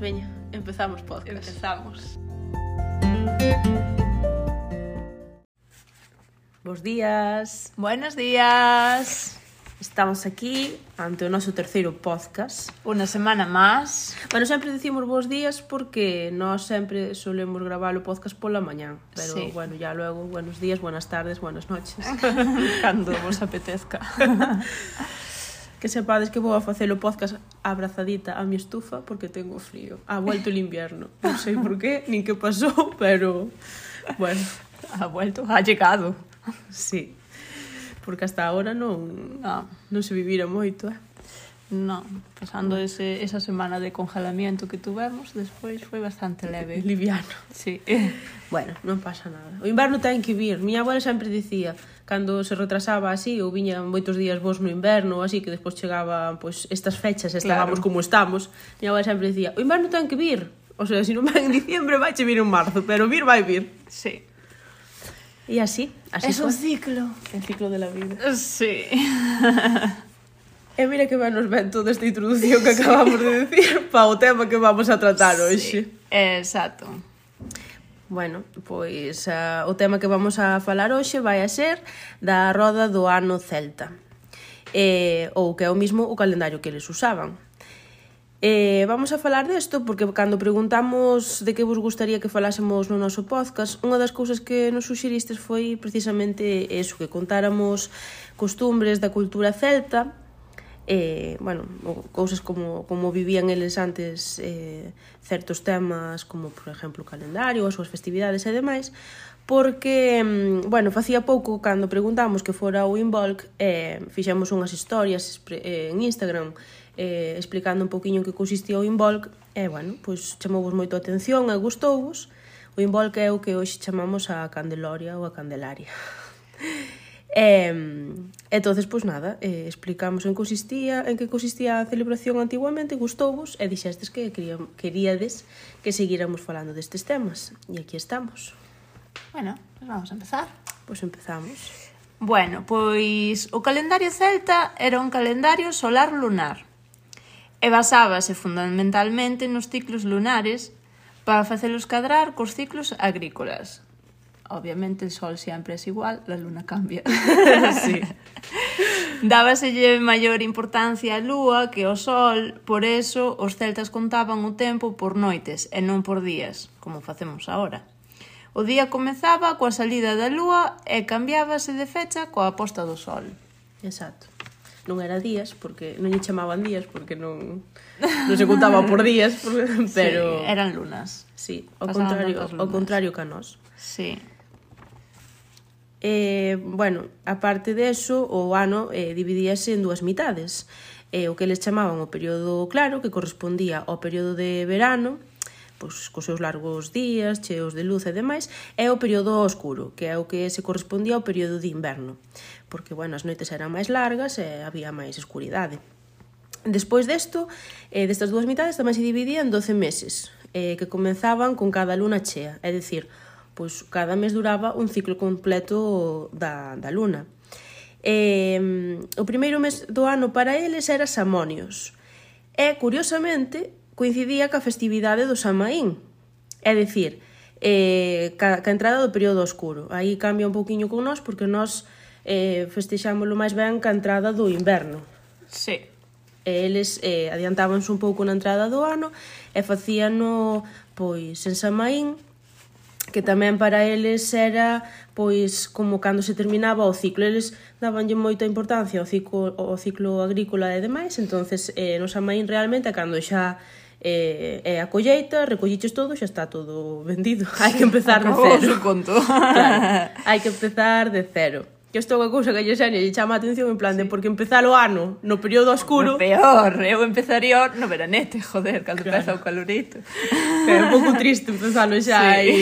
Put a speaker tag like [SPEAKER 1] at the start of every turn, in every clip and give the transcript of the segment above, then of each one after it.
[SPEAKER 1] Veña, empezamos podcast.
[SPEAKER 2] Empezamos.
[SPEAKER 1] Bos días.
[SPEAKER 2] Buenos días.
[SPEAKER 1] Estamos aquí ante o noso terceiro podcast.
[SPEAKER 2] Unha semana máis.
[SPEAKER 1] Bueno, sempre dicimos bons días porque nós sempre solemos gravar o podcast pola mañán. Pero,
[SPEAKER 2] sí.
[SPEAKER 1] bueno, ya luego, buenos días, buenas tardes, buenas noches.
[SPEAKER 2] cando vos apetezca.
[SPEAKER 1] que sepades que vou a facer o podcast abrazadita a mi estufa porque tengo frío. Ha vuelto el invierno. Non sei por qué, nin que pasou, pero... Bueno.
[SPEAKER 2] Ha vuelto, ha llegado.
[SPEAKER 1] Sí. Porque hasta ahora non,
[SPEAKER 2] ah.
[SPEAKER 1] non se vivira moito, eh?
[SPEAKER 2] No, pasando ese, esa semana de congelamiento que tuvemos, despois foi bastante leve.
[SPEAKER 1] Liviano.
[SPEAKER 2] Sí.
[SPEAKER 1] bueno, non pasa nada. O inverno ten que vir. Miña abuela sempre dicía, cando se retrasaba así ou viñan moitos días vos no inverno ou así que despois chegaban pois estas fechas estábamos
[SPEAKER 2] claro.
[SPEAKER 1] como estamos miña avó sempre dicía o inverno ten que vir o sea, se non vai en diciembre vai che vir en marzo pero vir vai vir
[SPEAKER 2] sí.
[SPEAKER 1] e así, así
[SPEAKER 2] es un ciclo
[SPEAKER 1] el ciclo de la vida
[SPEAKER 2] sí
[SPEAKER 1] E mira que ben nos ven toda esta introducción que acabamos sí. de decir pa o tema que vamos a tratar sí. hoxe.
[SPEAKER 2] Exacto.
[SPEAKER 1] Bueno, pois uh, o tema que vamos a falar hoxe vai a ser da roda do ano celta eh, ou que é o mismo o calendario que eles usaban. Eh, vamos a falar desto porque cando preguntamos de que vos gustaría que falásemos no noso podcast, unha das cousas que nos suxeristes foi precisamente eso, que contáramos costumbres da cultura celta eh, bueno, cousas como, como vivían eles antes eh, certos temas como, por exemplo, o calendario, as súas festividades e demais, porque, mm, bueno, facía pouco cando preguntamos que fora o Involk, eh, fixemos unhas historias eh, en Instagram eh, explicando un pouquiño que consistía o Involk, e, eh, bueno, pois chamouvos moito a atención e gustouvos. O Involk é o que hoxe chamamos a Candeloria ou a Candelaria. E, entonces, pois nada, eh, explicamos en consistía, en que consistía a celebración antiguamente, gustouvos e dixestes que queríades que seguíramos falando destes temas. E aquí estamos.
[SPEAKER 2] Bueno, pues vamos a empezar.
[SPEAKER 1] Pois empezamos.
[SPEAKER 2] Bueno, pois o calendario celta era un calendario solar lunar e basábase fundamentalmente nos ciclos lunares para facelos cadrar cos ciclos agrícolas. Obviamente el sol sempre é igual, la luna cambia.
[SPEAKER 1] sí.
[SPEAKER 2] Dábaselle maior importancia á lúa que ao sol, por eso os celtas contaban o tempo por noites e non por días, como facemos agora. O día comezaba coa salida da lúa e cambiábase de fecha coa posta do sol.
[SPEAKER 1] Exacto. Non era días, porque non lle chamaban días, porque non, non se contaba por días, pero...
[SPEAKER 2] Sí, eran lunas.
[SPEAKER 1] Sí, ao
[SPEAKER 2] Pasaban
[SPEAKER 1] contrario, ao contrario que a nós.
[SPEAKER 2] Sí.
[SPEAKER 1] Eh, bueno, aparte deso, o ano eh, dividíase en dúas mitades, eh, o que eles chamaban o período claro, que correspondía ao período de verano, pois, cos seus largos días, cheos de luz e demais, e o período oscuro, que é o que se correspondía ao período de inverno, porque, bueno, as noites eran máis largas e había máis escuridade. Despois desto, eh, destas dúas mitades tamén se dividían 12 meses, eh, que comenzaban con cada luna chea, é dicir, Pois cada mes duraba un ciclo completo da, da luna. E, o primeiro mes do ano para eles era Samonios. E, curiosamente, coincidía ca festividade do Samaín. É dicir, eh, ca, ca entrada do período oscuro. Aí cambia un pouquiño con nós porque nós eh, festexámoslo máis ben ca entrada do inverno.
[SPEAKER 2] Sí.
[SPEAKER 1] E eles eh, adiantábanse un pouco na entrada do ano e facíano pois en Samaín que tamén para eles era pois como cando se terminaba o ciclo eles dabanlle moita importancia ao ciclo, ao ciclo agrícola e demais entonces eh, nos amaín realmente cando xa eh, é a colleita, recolliches todo, xa está todo vendido. Hai que empezar de cero.
[SPEAKER 2] O conto.
[SPEAKER 1] Claro, hai que empezar de cero que isto é unha cousa que a Yesenia lle chama a atención en plan sí. de porque empezar o ano no período oscuro...
[SPEAKER 2] No peor, eu empezaría no veranete, joder, cando
[SPEAKER 1] claro.
[SPEAKER 2] empeza o calorito.
[SPEAKER 1] Pero é un pouco triste empezalo xa
[SPEAKER 2] sí.
[SPEAKER 1] aí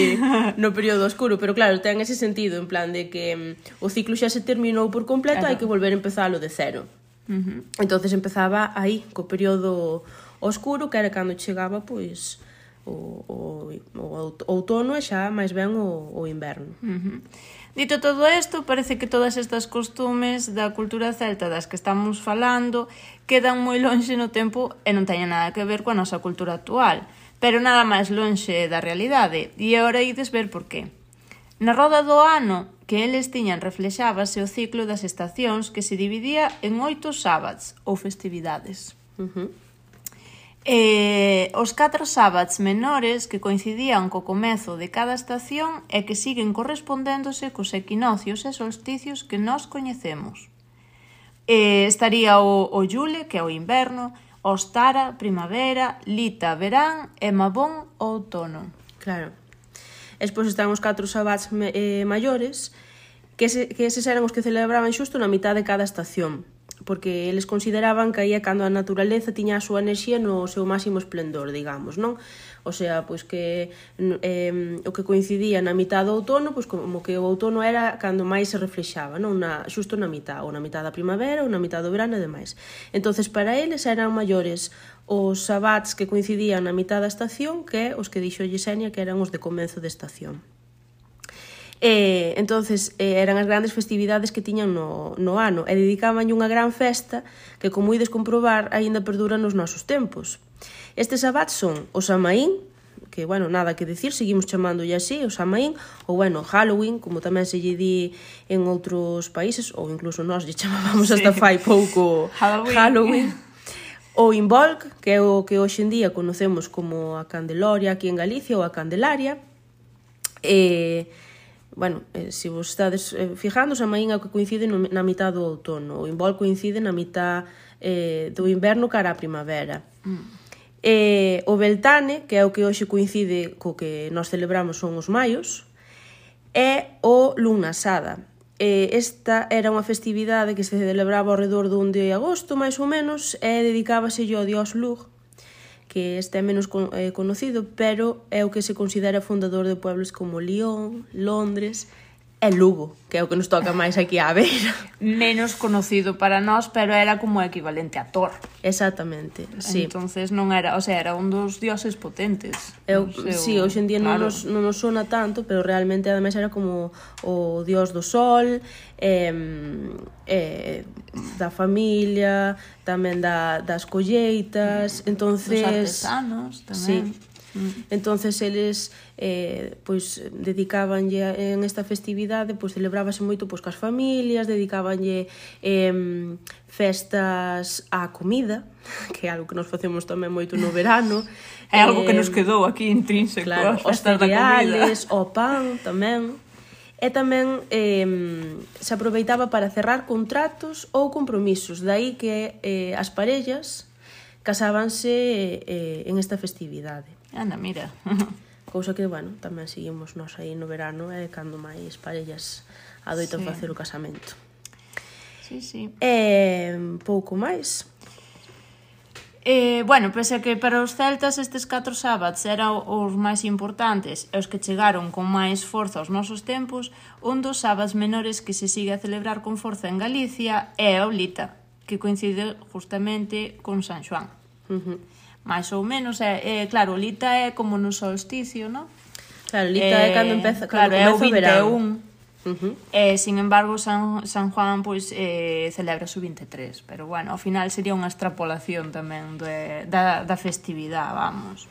[SPEAKER 1] no período oscuro, pero claro, ten ese sentido en plan de que mm, o ciclo xa se terminou por completo,
[SPEAKER 2] claro.
[SPEAKER 1] hai que volver a empezalo de cero.
[SPEAKER 2] Uh -huh.
[SPEAKER 1] Entonces empezaba aí, co período oscuro, que era cando chegaba, pois... Pues, o, o, o outono e xa máis ben o, o inverno.
[SPEAKER 2] Uh -huh. Dito todo isto, parece que todas estas costumes da cultura celta das que estamos falando quedan moi lonxe no tempo e non teñen nada que ver coa nosa cultura actual, pero nada máis lonxe da realidade, e agora ides ver por qué. Na roda do ano que eles tiñan reflexábase o ciclo das estacións que se dividía en oito sábados ou festividades.
[SPEAKER 1] Uh -huh.
[SPEAKER 2] Eh, os catro sábats menores que coincidían co comezo de cada estación e que siguen correspondéndose cos equinocios e solsticios que nós coñecemos. Eh, estaría o, o Yule, que é o inverno, Ostara, primavera, Lita, verán e Mabón, outono.
[SPEAKER 1] Claro. Espois están os catro sabats eh, maiores, que, se, que eses eran os que celebraban xusto na mitad de cada estación porque eles consideraban que aí é cando a naturaleza tiña a súa enerxía no seu máximo esplendor, digamos, non? O sea, pois que eh, o que coincidía na mitad do outono, pois como que o outono era cando máis se reflexaba, non? Na, xusto na mitad, ou na mitad da primavera, ou na mitad do verano e demais. entonces para eles eran maiores os sabats que coincidían na mitad da estación que os que dixo Yesenia que eran os de comenzo de estación. E, entonces eh, eran as grandes festividades que tiñan no, no ano e dedicaban unha gran festa que, como ides comprobar, aínda perdura nos nosos tempos. Estes abats son o Samaín, que, bueno, nada que decir, seguimos chamándolle así, o Samaín, ou, bueno, Halloween, como tamén se lle di en outros países, ou incluso nós lle chamábamos sí. hasta fai pouco
[SPEAKER 2] Halloween.
[SPEAKER 1] Halloween. O Involk, que é o que hoxe en día conocemos como a Candeloria aquí en Galicia ou a Candelaria. E, eh, bueno, eh, se vos estades eh, fijando, a maín é o que coincide no, na mitad do outono, o imbol coincide na mitad eh, do inverno cara á primavera. Mm. E o Beltane, que é o que hoxe coincide co que nós celebramos son os maios, é o Lunasada. Eh, esta era unha festividade que se celebraba ao redor do 1 de agosto, máis ou menos, e dedicábase ao dios Lug, que este é menos con, eh, conocido, pero é o que se considera fundador de pueblos como Lyon, Londres é Lugo, que é o que nos toca máis aquí á beira.
[SPEAKER 2] Menos conocido para nós, pero era como equivalente a Thor.
[SPEAKER 1] Exactamente, sí.
[SPEAKER 2] Entonces non era, o sea, era un dos dioses potentes.
[SPEAKER 1] Eu, seu, sí, hoxe en día claro. non, nos, non nos sona tanto, pero realmente ademais era como o dios do sol, eh, eh, da familia, tamén da, das colleitas, entonces...
[SPEAKER 2] Dos artesanos tamén.
[SPEAKER 1] Sí, Mm. Entonces eles eh pois dedicabanlle en esta festividade, pois celebrábase moito pois coas familias, dedicabanlle eh festas á comida, que é algo que nos facemos tamén moito no verano.
[SPEAKER 2] é algo eh, que nos quedou aquí intrínseco,
[SPEAKER 1] claro,
[SPEAKER 2] as festas
[SPEAKER 1] da comida. o pan tamén. E tamén eh, se aproveitaba para cerrar contratos ou compromisos, dai que eh, as parellas casábanse eh, en esta festividade.
[SPEAKER 2] Anda, mira.
[SPEAKER 1] Cousa que, bueno, tamén seguimos nós aí no verano e eh, cando máis parellas adoitan sí. facer o casamento.
[SPEAKER 2] Sí, sí.
[SPEAKER 1] E eh, pouco máis.
[SPEAKER 2] Eh, bueno, pese a que para os celtas estes catro sábats eran os máis importantes e os que chegaron con máis forza aos nosos tempos, un dos sábats menores que se sigue a celebrar con forza en Galicia é a Olita, que coincide justamente con San Xoán.
[SPEAKER 1] Uh -huh
[SPEAKER 2] máis ou menos, é, é claro, Lita é como no solsticio, non?
[SPEAKER 1] Claro, Lita é, é cando empeza, cando
[SPEAKER 2] claro, é o
[SPEAKER 1] 21. Verán.
[SPEAKER 2] Uh -huh. Eh, sin embargo, San, San Juan pois eh, celebra o 23, pero bueno, ao final sería unha extrapolación tamén de, da, da festividade, vamos.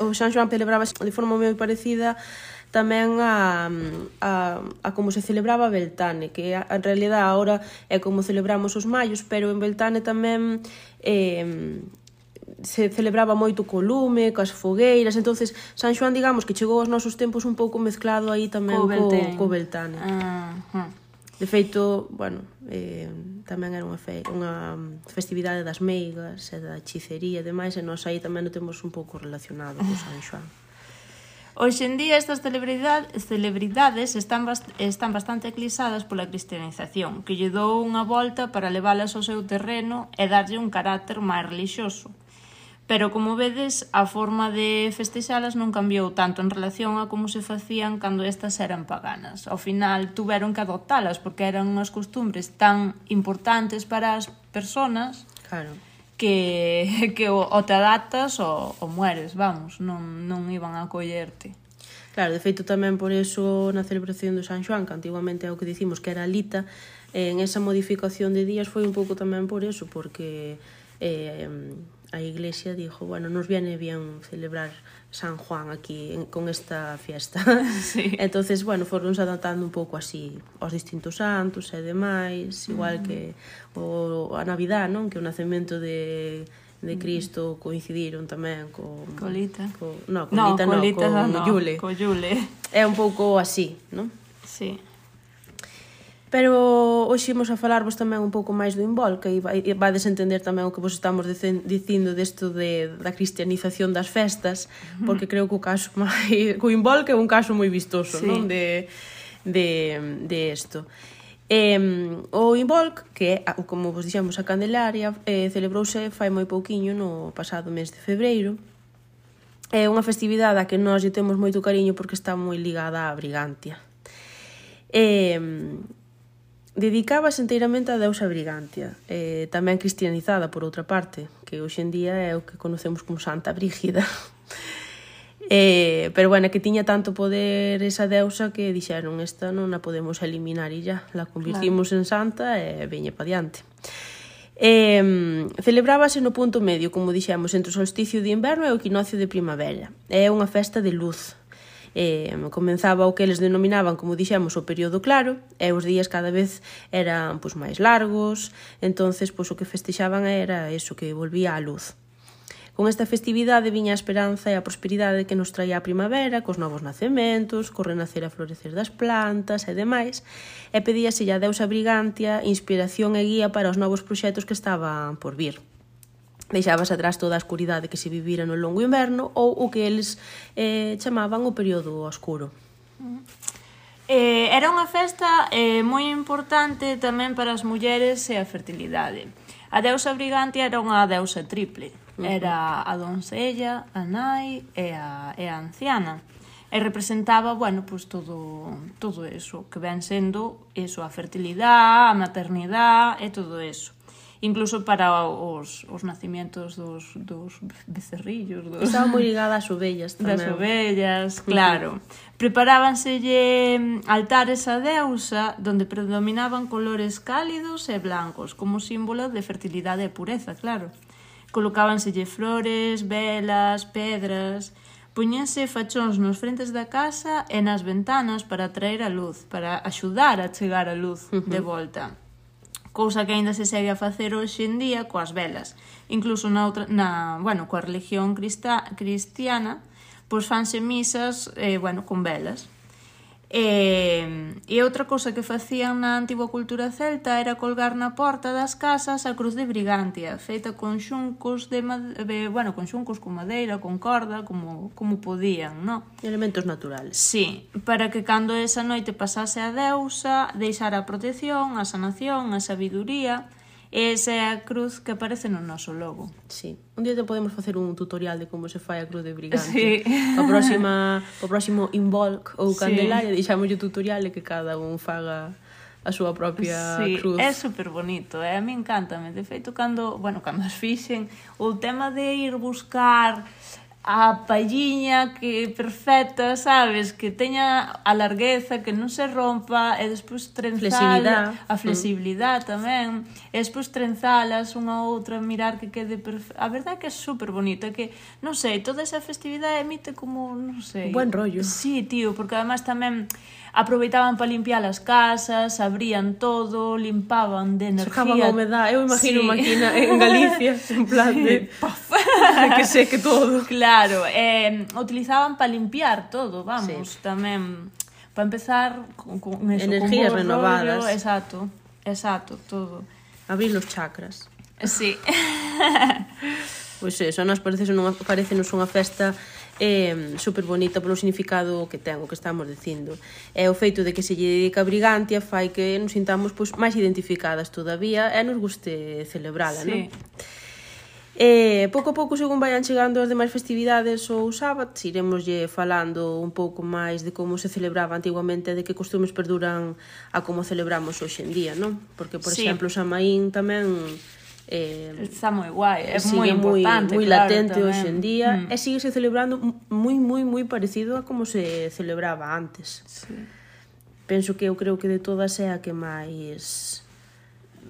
[SPEAKER 1] O San Juan celebraba de forma moi parecida tamén a, a, a como se celebraba Beltane, que a, en realidad agora é como celebramos os maios, pero en Beltane tamén eh, se celebraba moito co lume, coas fogueiras, entonces San Xoán digamos que chegou aos nosos tempos un pouco mezclado aí tamén co, Beltane. co, co Beltane.
[SPEAKER 2] Uh -huh.
[SPEAKER 1] De feito, bueno, eh, tamén era unha, fe, unha festividade das meigas e da hechicería e demais, e nós aí tamén o temos un pouco relacionado co San Xoán.
[SPEAKER 2] Hoxe en día estas celebridades, celebridades están, bast están bastante eclipsadas pola cristianización, que lle dou unha volta para leválas ao seu terreno e darlle un carácter máis relixioso. Pero, como vedes, a forma de festexalas non cambiou tanto en relación a como se facían cando estas eran paganas. Ao final, tuveron que adoptalas porque eran unhas costumbres tan importantes para as personas
[SPEAKER 1] claro.
[SPEAKER 2] que, que o, o te adaptas ou, ou mueres, vamos, non, non iban a collerte.
[SPEAKER 1] Claro, de feito tamén por eso na celebración do San Xoán, que antiguamente é o que dicimos que era lita, en esa modificación de días foi un pouco tamén por eso, porque eh, a Iglesia dijo, bueno, nos viene bien celebrar San Juan aquí en, con esta fiesta.
[SPEAKER 2] Sí.
[SPEAKER 1] entonces, bueno, foronse adaptando un pouco así aos distintos santos e demais, igual
[SPEAKER 2] mm.
[SPEAKER 1] que o, a Navidad, non? Que o nacemento de de mm. Cristo coincidiron tamén co
[SPEAKER 2] Colita.
[SPEAKER 1] Co, no, Colita no, no
[SPEAKER 2] Colita,
[SPEAKER 1] no,
[SPEAKER 2] no,
[SPEAKER 1] Yule.
[SPEAKER 2] Co Yule.
[SPEAKER 1] É un pouco así, non?
[SPEAKER 2] Sí.
[SPEAKER 1] Pero hoxe imos a falarvos tamén un pouco máis do Invol, que vai desentender tamén o que vos estamos dicindo desto de, da cristianización das festas, porque creo que o caso máis, co Invol que é un caso moi vistoso,
[SPEAKER 2] sí.
[SPEAKER 1] non? De, de, de isto. Eh, o Involc, que como vos dixemos a Candelaria, eh, celebrouse fai moi pouquiño no pasado mes de febreiro, É unha festividade a que nós lle temos moito cariño porque está moi ligada á Brigantia. Eh, Dedicábase enteiramente á deusa Brigantia, eh, tamén cristianizada por outra parte, que hoxe en día é o que conocemos como Santa Brígida. eh, pero bueno, que tiña tanto poder esa deusa que dixeron esta non a podemos eliminar e ya, la convertimos claro. en santa e veña pa diante. Eh, celebrábase no punto medio, como dixemos, entre o solsticio de inverno e o equinoccio de primavera. É unha festa de luz, eh, comenzaba o que eles denominaban, como dixemos, o período claro, e os días cada vez eran pois, máis largos, entonces pois, o que festexaban era eso, que volvía á luz. Con esta festividade viña a esperanza e a prosperidade que nos traía a primavera, cos novos nacementos, co renacer a florecer das plantas e demais, e pedíaselle a deusa Brigantia inspiración e guía para os novos proxectos que estaban por vir deixabas atrás toda a escuridade que se vivira no longo inverno ou o que eles eh, chamaban o período oscuro.
[SPEAKER 2] Eh, era unha festa eh, moi importante tamén para as mulleres e a fertilidade. A deusa brigante era unha deusa triple. Era a doncella, a nai e a, e a anciana. E representaba, bueno, pues todo, todo eso, que ven sendo eso, a fertilidade, a maternidade e todo eso incluso para os, os nacimentos dos, dos becerrillos. Dos...
[SPEAKER 1] Estaba moi ligada ás ovellas tamén.
[SPEAKER 2] Das ovellas, claro. Preparábanselle mm, altares a deusa donde predominaban colores cálidos e blancos como símbolo de fertilidade e pureza, claro. Colocábanselle flores, velas, pedras... Puñense fachóns nos frentes da casa e nas ventanas para atraer a luz, para axudar a chegar a luz uh -huh. de volta cousa que aínda se segue a facer hoxe en día coas velas. Incluso na outra, na, bueno, coa religión cristá, cristiana, pois fanse misas, eh, bueno, con velas. E, e outra cousa que facían na antigua cultura celta era colgar na porta das casas a cruz de Brigantia, feita con xuncos de, de bueno, con xuncos con madeira, con corda, como, como podían, no?
[SPEAKER 1] Elementos naturais.
[SPEAKER 2] Sí, para que cando esa noite pasase a deusa, deixara a protección, a sanación, a sabiduría, E esa é a cruz que aparece no noso logo.
[SPEAKER 1] Sí. Un día te podemos facer un tutorial de como se fai a cruz de brigante.
[SPEAKER 2] Sí.
[SPEAKER 1] A próxima, o próximo involc ou candelaria, sí. deixamos o tutorial de que cada un faga a súa propia
[SPEAKER 2] sí,
[SPEAKER 1] cruz.
[SPEAKER 2] É super bonito, eh? a mí encántame. De feito, cando, bueno, cando as fixen, o tema de ir buscar a palliña que perfecta, sabes, que teña a largueza, que non se rompa e despois trenzala, a flexibilidade mm. tamén, e despois trenzalas unha outra, mirar que quede perfecta. A verdade é que é super bonito, é que, non sei, toda esa festividade emite como, non sei...
[SPEAKER 1] Un buen rollo.
[SPEAKER 2] Sí, tío, porque además tamén aproveitaban para limpiar as casas, abrían todo, limpaban de energía.
[SPEAKER 1] Sacaban a humedad, eu imagino
[SPEAKER 2] sí.
[SPEAKER 1] máquina en Galicia, en plan de...
[SPEAKER 2] Paf.
[SPEAKER 1] que seque todo.
[SPEAKER 2] Claro, eh, utilizaban para limpiar todo, vamos,
[SPEAKER 1] sí.
[SPEAKER 2] tamén. Para empezar con, con eso,
[SPEAKER 1] Energías
[SPEAKER 2] con
[SPEAKER 1] renovadas.
[SPEAKER 2] Rollo, exacto, exacto, todo.
[SPEAKER 1] Abrir los chakras.
[SPEAKER 2] Sí.
[SPEAKER 1] pois pues eso, nos parece, unha, parece nos unha festa é super bonita polo significado que ten o que estamos dicindo. É o feito de que se lle dedica a Brigantia fai que nos sintamos pois, máis identificadas todavía e nos guste celebrala,
[SPEAKER 2] sí. non?
[SPEAKER 1] E pouco a pouco, según vayan chegando as demais festividades ou sábados, iremoslle falando un pouco máis de como se celebraba antiguamente, de que costumes perduran a como celebramos hoxe en día, non? Porque, por
[SPEAKER 2] sí.
[SPEAKER 1] exemplo, Samaín tamén Eh,
[SPEAKER 2] está moi guai, é moi importante,
[SPEAKER 1] moi
[SPEAKER 2] claro,
[SPEAKER 1] latente
[SPEAKER 2] tamén.
[SPEAKER 1] hoxe en día
[SPEAKER 2] mm.
[SPEAKER 1] e sigue se celebrando moi moi moi parecido a como se celebraba antes.
[SPEAKER 2] Sí.
[SPEAKER 1] Penso que eu creo que de todas é a que máis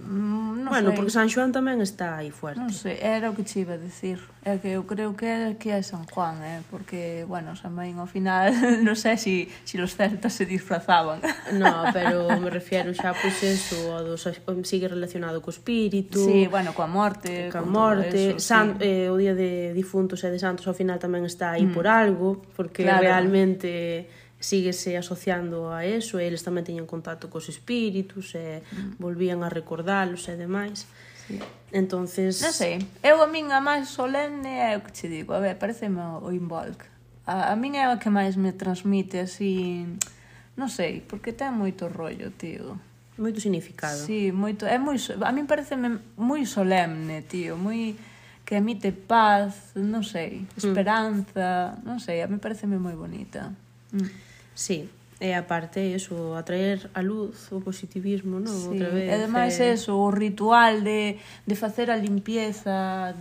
[SPEAKER 2] Mm, non
[SPEAKER 1] bueno,
[SPEAKER 2] sei.
[SPEAKER 1] porque San Xoán tamén está aí fuerte.
[SPEAKER 2] Non sei, era o que che iba a decir. É que eu creo que é que é San Juan, eh? porque, bueno, San Maín ao final, non sei se si, si los celtas se disfrazaban.
[SPEAKER 1] No, pero me refiero xa, pois, pues, eso, a dos, sigue relacionado co espírito.
[SPEAKER 2] Sí, bueno, coa morte. Coa
[SPEAKER 1] morte.
[SPEAKER 2] Eso,
[SPEAKER 1] San,
[SPEAKER 2] sí.
[SPEAKER 1] eh, o día de difuntos e de santos ao final tamén está aí mm. por algo, porque
[SPEAKER 2] claro.
[SPEAKER 1] realmente síguese asociando a eso e eles tamén teñen contacto cos espíritus e mm. volvían a recordalos e demais.
[SPEAKER 2] Sí.
[SPEAKER 1] Entonces,
[SPEAKER 2] non sei, eu a min a máis solemne é o que che digo, a ver, pareceme o Involk. A, a min é o que máis me transmite así, non sei, porque ten moito rollo, tío.
[SPEAKER 1] Moito significado.
[SPEAKER 2] Sí, moito, é moi, a min pareceme moi solemne, tío, moi que emite paz, non sei, mm. esperanza, mm. non sei, a mí pareceme moi bonita. Mm.
[SPEAKER 1] Sí, e aparte eso, atraer a luz o positivismo, non?
[SPEAKER 2] Sí.
[SPEAKER 1] Outra vez.
[SPEAKER 2] E ademais
[SPEAKER 1] eh...
[SPEAKER 2] eso, o ritual de, de facer a limpieza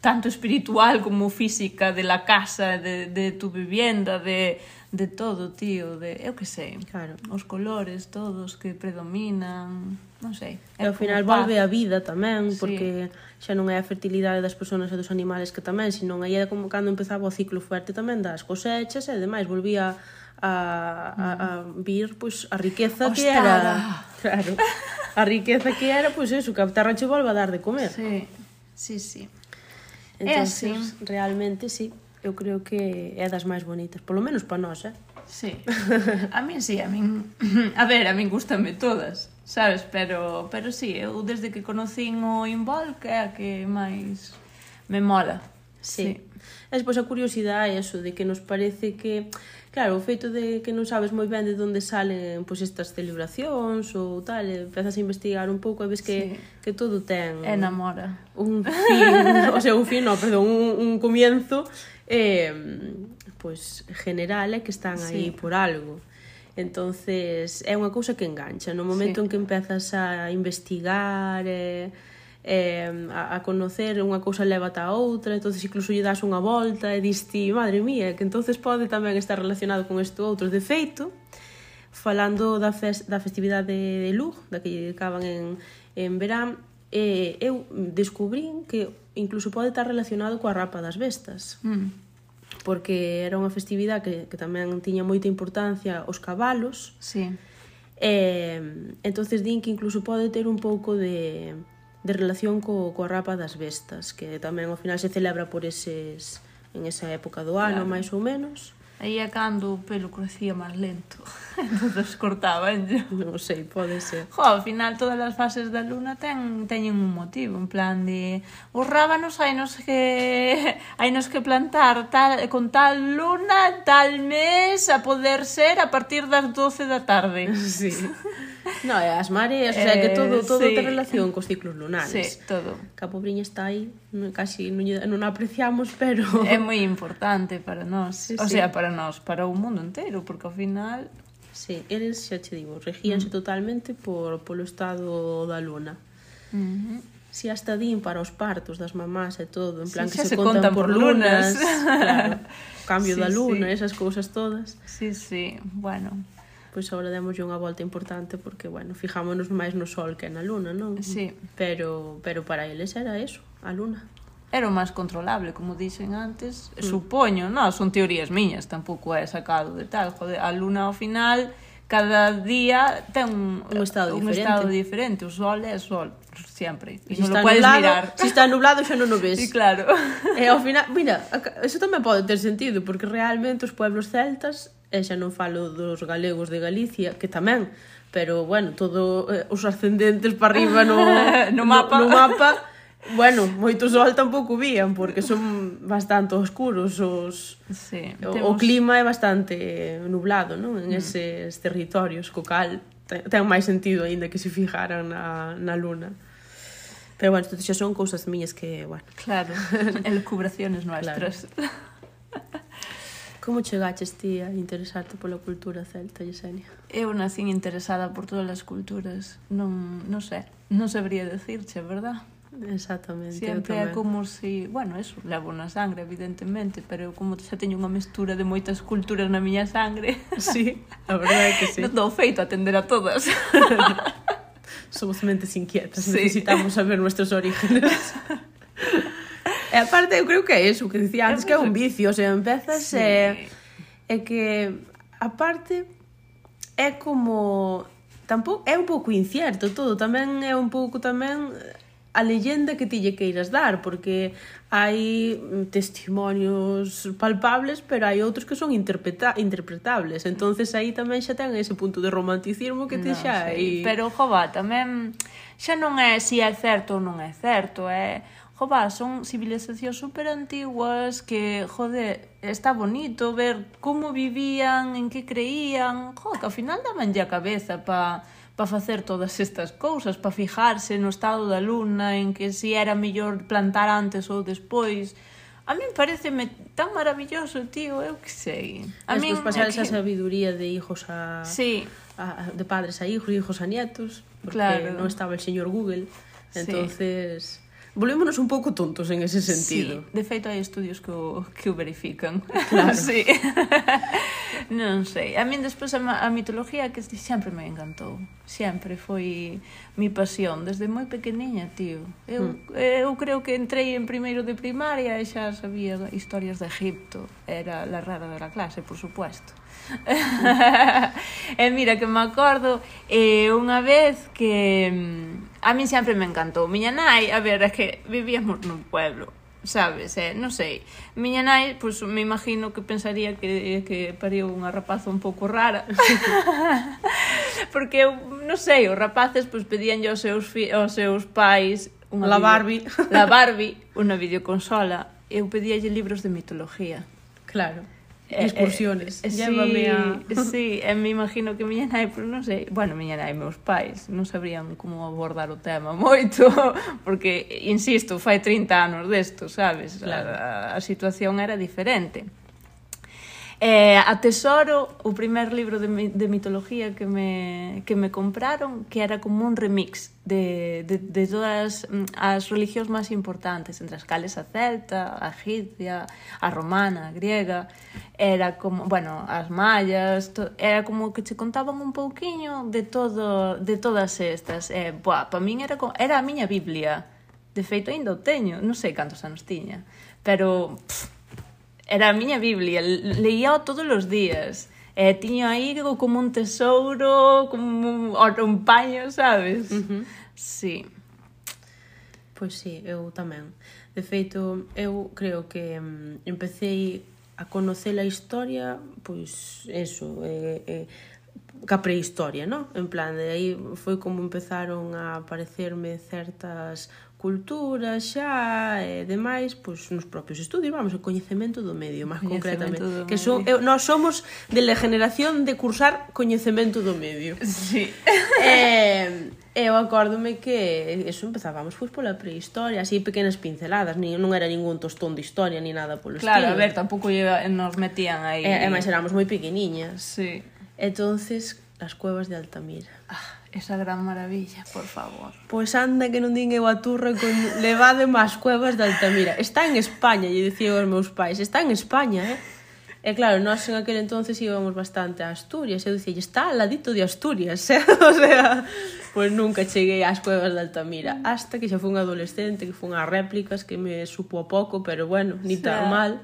[SPEAKER 2] tanto espiritual como física de la casa, de, de tu vivienda, de, de todo, tío, de eu que sei.
[SPEAKER 1] Claro.
[SPEAKER 2] Os colores todos que predominan, non sei.
[SPEAKER 1] E ao final
[SPEAKER 2] paz.
[SPEAKER 1] volve a vida tamén,
[SPEAKER 2] sí.
[SPEAKER 1] porque xa non é a fertilidade das persoas e dos animales que tamén, senón aí é como cando empezaba o ciclo fuerte tamén das cosechas e demais, volvía a, a, a vir pois, a riqueza que era... Claro. A riqueza que era, pois pues, eso, que a terra che volva a dar de comer.
[SPEAKER 2] Sí, sí, sí.
[SPEAKER 1] Entonces, así. realmente, sí, eu creo que é das máis bonitas, polo menos para nós, eh?
[SPEAKER 2] Sí. A min sí, a min a ver, a min gustame todas, sabes, pero pero sí, eu desde que conocín o Invol que é a que máis me mola.
[SPEAKER 1] Sí. sí. E despois a curiosidade é eso de que nos parece que Claro, o feito de que non sabes moi ben de onde salen pois estas celebracións ou tal, empezas a investigar un pouco e ves que
[SPEAKER 2] sí.
[SPEAKER 1] que todo ten
[SPEAKER 2] enamora.
[SPEAKER 1] Un fin, o sea, un fin, no, perdón, un, un comienzo eh pois general é eh, que están aí
[SPEAKER 2] sí.
[SPEAKER 1] por algo. Entonces, é unha cousa que engancha, no momento
[SPEAKER 2] sí.
[SPEAKER 1] en que empezas a investigar eh eh, a, a conocer unha cousa leva a outra, entonces incluso lle das unha volta e dis ti, madre mía, que entonces pode tamén estar relacionado con isto outro. De feito, falando da, fes, da festividade de Lug, da que lle dedicaban en, en verán, eh, eu descubrín que incluso pode estar relacionado coa rapa das bestas.
[SPEAKER 2] Mm
[SPEAKER 1] porque era unha festividade que, que tamén tiña moita importancia os cabalos.
[SPEAKER 2] Sí.
[SPEAKER 1] Eh, entonces din que incluso pode ter un pouco de de relación co, coa rapa das bestas, que tamén ao final se celebra por eses en esa época do ano,
[SPEAKER 2] claro.
[SPEAKER 1] máis ou menos.
[SPEAKER 2] Aí é cando o pelo crecía máis lento. Entonces cortaban yo.
[SPEAKER 1] Non sei, pode ser.
[SPEAKER 2] Jo, ao final todas as fases da luna ten, teñen un motivo, en plan de os rábanos hai nos que hai nos que plantar tal, con tal luna, tal mes, a poder ser a partir das 12 da tarde.
[SPEAKER 1] Sí. No, e as mareas, eh, o sea, que
[SPEAKER 2] eh,
[SPEAKER 1] todo, todo
[SPEAKER 2] sí.
[SPEAKER 1] ten relación cos ciclos lunares.
[SPEAKER 2] Sí, todo.
[SPEAKER 1] Que a pobriña está aí, casi non, non apreciamos, pero...
[SPEAKER 2] É moi importante para nós,
[SPEAKER 1] sí,
[SPEAKER 2] o
[SPEAKER 1] sí.
[SPEAKER 2] sea, para nós, para o mundo entero, porque ao final...
[SPEAKER 1] Sí, eles, xa te digo, regíanse mm. totalmente por, polo estado da luna.
[SPEAKER 2] Mm -hmm.
[SPEAKER 1] Si hasta din para os partos das mamás e todo, en plan sí,
[SPEAKER 2] que
[SPEAKER 1] se,
[SPEAKER 2] se
[SPEAKER 1] contan,
[SPEAKER 2] contan
[SPEAKER 1] por lunas,
[SPEAKER 2] lunas
[SPEAKER 1] claro, cambio
[SPEAKER 2] sí,
[SPEAKER 1] da luna,
[SPEAKER 2] sí.
[SPEAKER 1] esas cousas todas.
[SPEAKER 2] Sí, sí, bueno,
[SPEAKER 1] pois agora demos unha volta importante porque, bueno, fijámonos máis no sol que na luna, non?
[SPEAKER 2] Sí.
[SPEAKER 1] Pero, pero para eles era eso, a luna.
[SPEAKER 2] Era o máis controlable, como dixen antes, mm. supoño, non, son teorías miñas, tampouco é sacado de tal, joder, a luna ao final cada día ten un,
[SPEAKER 1] un, estado,
[SPEAKER 2] un
[SPEAKER 1] diferente.
[SPEAKER 2] estado diferente. O sol é sol, sempre.
[SPEAKER 1] E se
[SPEAKER 2] non lo podes
[SPEAKER 1] nublado,
[SPEAKER 2] mirar.
[SPEAKER 1] Se está nublado xa non o ves.
[SPEAKER 2] Sí, claro.
[SPEAKER 1] E ao final, mira, eso tamén pode ter sentido, porque realmente os pueblos celtas e xa non falo dos galegos de Galicia, que tamén, pero bueno, todo eh, os ascendentes para arriba no,
[SPEAKER 2] no mapa,
[SPEAKER 1] no, no mapa Bueno, moito sol tampouco vían porque son bastante oscuros os
[SPEAKER 2] sí,
[SPEAKER 1] o, temos... o clima é bastante nublado, non? En mm. eses territorios, co cal ten, ten máis sentido aínda que se fijaran na, na luna. Pero bueno, isto xa son cousas miñas que, bueno...
[SPEAKER 2] Claro, elucubraciones nuestras. Claro.
[SPEAKER 1] Como chegaches ti a interesarte pola cultura celta, Yesenia?
[SPEAKER 2] Eu nacín interesada por todas as culturas. Non, non sei, non sabría decirche, verdad?
[SPEAKER 1] Exactamente,
[SPEAKER 2] Sempre é como se... Si, bueno, eso, levo na sangre, evidentemente, pero eu como xa teño unha mestura de moitas culturas na miña sangre...
[SPEAKER 1] Sí, a verdade é que sí.
[SPEAKER 2] Non dou feito atender a todas.
[SPEAKER 1] Somos mentes inquietas,
[SPEAKER 2] sí.
[SPEAKER 1] necesitamos saber nuestros orígenes. E aparte, eu creo que é eso que dicía antes, que é un vicio, o sea, empezas
[SPEAKER 2] sí.
[SPEAKER 1] e, É que, aparte, é como... Tampouco, é un pouco incierto todo, tamén é un pouco tamén a leyenda que ti lle queiras dar, porque hai testimonios palpables, pero hai outros que son interpreta interpretables. entonces aí tamén xa ten ese punto de romanticismo que te
[SPEAKER 2] no,
[SPEAKER 1] xa...
[SPEAKER 2] Sí.
[SPEAKER 1] E...
[SPEAKER 2] Pero, jova, tamén xa non é se si é certo ou non é certo, é joba, son civilizacións super antiguas que, jode, está bonito ver como vivían, en que creían, jo, que ao final daban a cabeza pa pa facer todas estas cousas, pa fijarse no estado da luna, en que si era mellor plantar antes ou despois. A min pareceme tan maravilloso, tío, eu que sei. A min
[SPEAKER 1] pasar esa
[SPEAKER 2] que...
[SPEAKER 1] sabiduría de hijos a,
[SPEAKER 2] sí.
[SPEAKER 1] a de padres a hijos, hijos a nietos, porque
[SPEAKER 2] claro.
[SPEAKER 1] non estaba el señor Google. Entonces, sí volvémonos un pouco tontos en ese sentido.
[SPEAKER 2] Sí, de feito hai estudios que o, que o verifican.
[SPEAKER 1] Claro.
[SPEAKER 2] sí. non sei. A min despois a, a mitología que sempre me encantou. Sempre foi mi pasión desde moi pequeniña, tío. Eu
[SPEAKER 1] hmm.
[SPEAKER 2] eu creo que entrei en primeiro de primaria e xa sabía historias de Egipto. Era la rara da clase, por supuesto. E mira que me acordo eh, unha vez que mm, a min sempre me encantou. Miña nai, a ver, é que vivíamos nun pueblo, sabes, eh? non sei. Miña nai, pois me imagino que pensaría que, que pariu unha rapaza un pouco rara. Porque eu, non sei, os rapaces pois pedían aos seus, fi, aos seus pais unha
[SPEAKER 1] la Barbie, video,
[SPEAKER 2] la Barbie, unha videoconsola. Eu pedíalle libros de mitología.
[SPEAKER 1] Claro excursiones.
[SPEAKER 2] Eh, eh,
[SPEAKER 1] Llévame sí, a...
[SPEAKER 2] sí, e me imagino que miña nai, pero non sei, bueno, miña nai e meus pais non sabrían como abordar o tema moito, porque, insisto, fai 30 anos desto, sabes?
[SPEAKER 1] Claro.
[SPEAKER 2] A, a, a situación era diferente. Eh, a Tesoro, o primer libro de, mi, de mitología que me, que me compraron, que era como un remix de, de, de todas mm, as religións máis importantes, entre as cales a celta, a egipcia, a romana, a griega, era como, bueno, as mayas, to, era como que che contaban un pouquiño de todo, de todas estas. Eh, buah, pa min era, era a miña Biblia. De feito, ainda o teño, non sei cantos anos tiña, pero... Pff, era a miña Biblia, leía todos os días. E tiño aí como un tesouro, como un, un paño, sabes? Uh -huh. Sí.
[SPEAKER 1] Pois sí, eu tamén. De feito, eu creo que mm, um, empecé a conocer a historia, pois, eso, eh, eh, ca prehistoria, non? En plan, de aí foi como empezaron a aparecerme certas cultura xa e demais, pois nos propios estudios, vamos, o coñecemento do medio, máis concretamente,
[SPEAKER 2] medio.
[SPEAKER 1] que
[SPEAKER 2] so,
[SPEAKER 1] eu, nós somos de la generación de cursar coñecemento do medio.
[SPEAKER 2] Sí.
[SPEAKER 1] Eh, eu acórdome que eso empezábamos pois pola prehistoria, así pequenas pinceladas, ni, non era ningún tostón de historia ni nada polo
[SPEAKER 2] claro,
[SPEAKER 1] estilo.
[SPEAKER 2] Claro, a ver, tampouco nos metían aí.
[SPEAKER 1] E, e máis éramos moi pequeniñas.
[SPEAKER 2] Sí.
[SPEAKER 1] Entonces, as cuevas de Altamira.
[SPEAKER 2] Ah esa gran maravilla, por favor.
[SPEAKER 1] Pois anda que non din eu a turra con levade máis cuevas de Altamira. Está en España, lle dicía aos meus pais, está en España, eh? E claro, nós en aquel entonces íbamos bastante a Asturias, eu dicía, está al ladito de Asturias, eh? o sea, pois nunca cheguei ás cuevas de Altamira, hasta que xa fun adolescente, que fun a réplicas, que me supo a pouco, pero bueno, ni sí.
[SPEAKER 2] tan
[SPEAKER 1] mal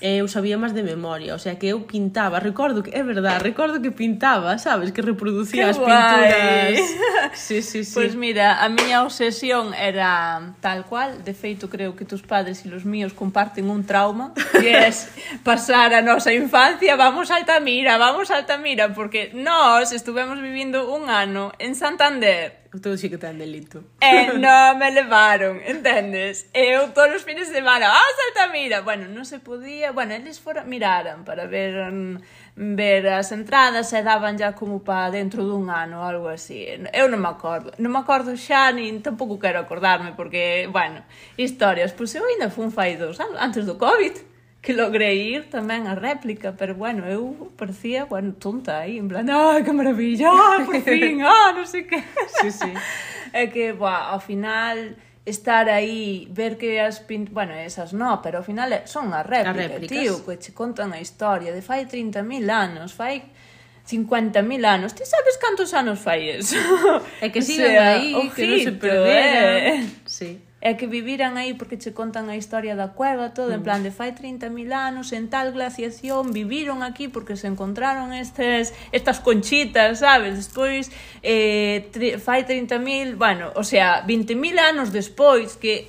[SPEAKER 1] eu sabía máis de memoria, o sea que eu pintaba, recordo que é verdad, recordo que pintaba, sabes, que reproducía
[SPEAKER 2] que
[SPEAKER 1] as
[SPEAKER 2] guai.
[SPEAKER 1] pinturas. Sí, sí, sí.
[SPEAKER 2] Pois pues mira, a miña obsesión era tal cual, de feito creo que tus padres e los míos comparten un trauma, que é pasar a nosa infancia, vamos a Altamira, vamos a Altamira, porque nós estuvemos vivindo un ano en Santander
[SPEAKER 1] Todo sí que ten delito.
[SPEAKER 2] E eh, non me levaron, entendes? E eu todos os fines de semana, ah, Saltamira! Bueno, non se podía... Bueno, eles fora miraran para ver mm, ver as entradas e daban ya como para dentro dun ano algo así. Eu non me acordo. Non me acordo xa, nin tampouco quero acordarme, porque, bueno, historias. Pois eu ainda fun fai dos anos, antes do COVID que logrei ir tamén a réplica, pero bueno, eu parecía, bueno, tonta aí, en plan, ai, que maravilla, ah, por fin, ah, non sei que.
[SPEAKER 1] Sí, sí.
[SPEAKER 2] É que, boa, ao final estar aí, ver que as pin... Bueno, esas no, pero ao final eh, son as réplicas,
[SPEAKER 1] as réplicas.
[SPEAKER 2] tío, que che contan a historia de fai 30.000 anos, fai 50.000 anos. Ti sabes cantos anos fai eso?
[SPEAKER 1] É que sigan
[SPEAKER 2] sea,
[SPEAKER 1] aí, que non se perderan.
[SPEAKER 2] Eh?
[SPEAKER 1] Sí
[SPEAKER 2] é que viviran aí porque che contan a historia da cueva, todo, en mm. plan de fai 30.000 anos, en tal glaciación, viviron aquí porque se encontraron estes, estas conchitas, sabes? Despois, eh, tri, fai 30.000, bueno, o sea, 20.000 anos despois que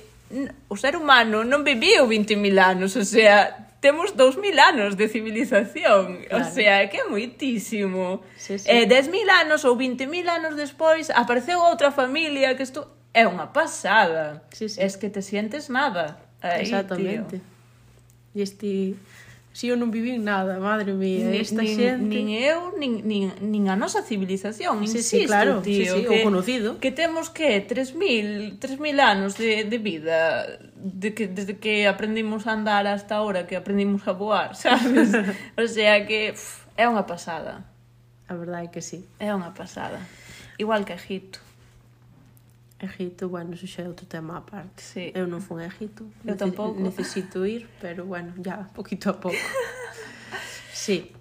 [SPEAKER 2] o ser humano non viviu 20.000 anos, o sea, temos 2000 anos de civilización,
[SPEAKER 1] claro.
[SPEAKER 2] o sea, que é moitísimo.
[SPEAKER 1] Sí, sí.
[SPEAKER 2] Eh, 10.000 anos ou 20.000 anos despois apareceu outra familia que estu é unha pasada.
[SPEAKER 1] Sí, sí.
[SPEAKER 2] Es que te sientes nada. Aí,
[SPEAKER 1] Exactamente.
[SPEAKER 2] Tío.
[SPEAKER 1] E este... Si eu non vivín nada, madre mía,
[SPEAKER 2] nin,
[SPEAKER 1] esta
[SPEAKER 2] nin,
[SPEAKER 1] xente...
[SPEAKER 2] Nin eu, nin, nin, nin a nosa civilización, insisto,
[SPEAKER 1] sí, sí, claro,
[SPEAKER 2] tío.
[SPEAKER 1] Sí, sí,
[SPEAKER 2] que, o
[SPEAKER 1] conocido.
[SPEAKER 2] Que temos que 3.000 anos de, de vida, de que, desde que aprendimos a andar hasta ahora, que aprendimos a voar, sabes? o sea que pff, é unha pasada.
[SPEAKER 1] A verdade é que sí.
[SPEAKER 2] É unha pasada. Igual que Egipto.
[SPEAKER 1] Egipto, bueno, eso xa é outro tema á parte.
[SPEAKER 2] Sí.
[SPEAKER 1] Eu non fun a Egipto.
[SPEAKER 2] Eu tampouco.
[SPEAKER 1] Necesito ir, pero bueno, ya, poquito a pouco. sí.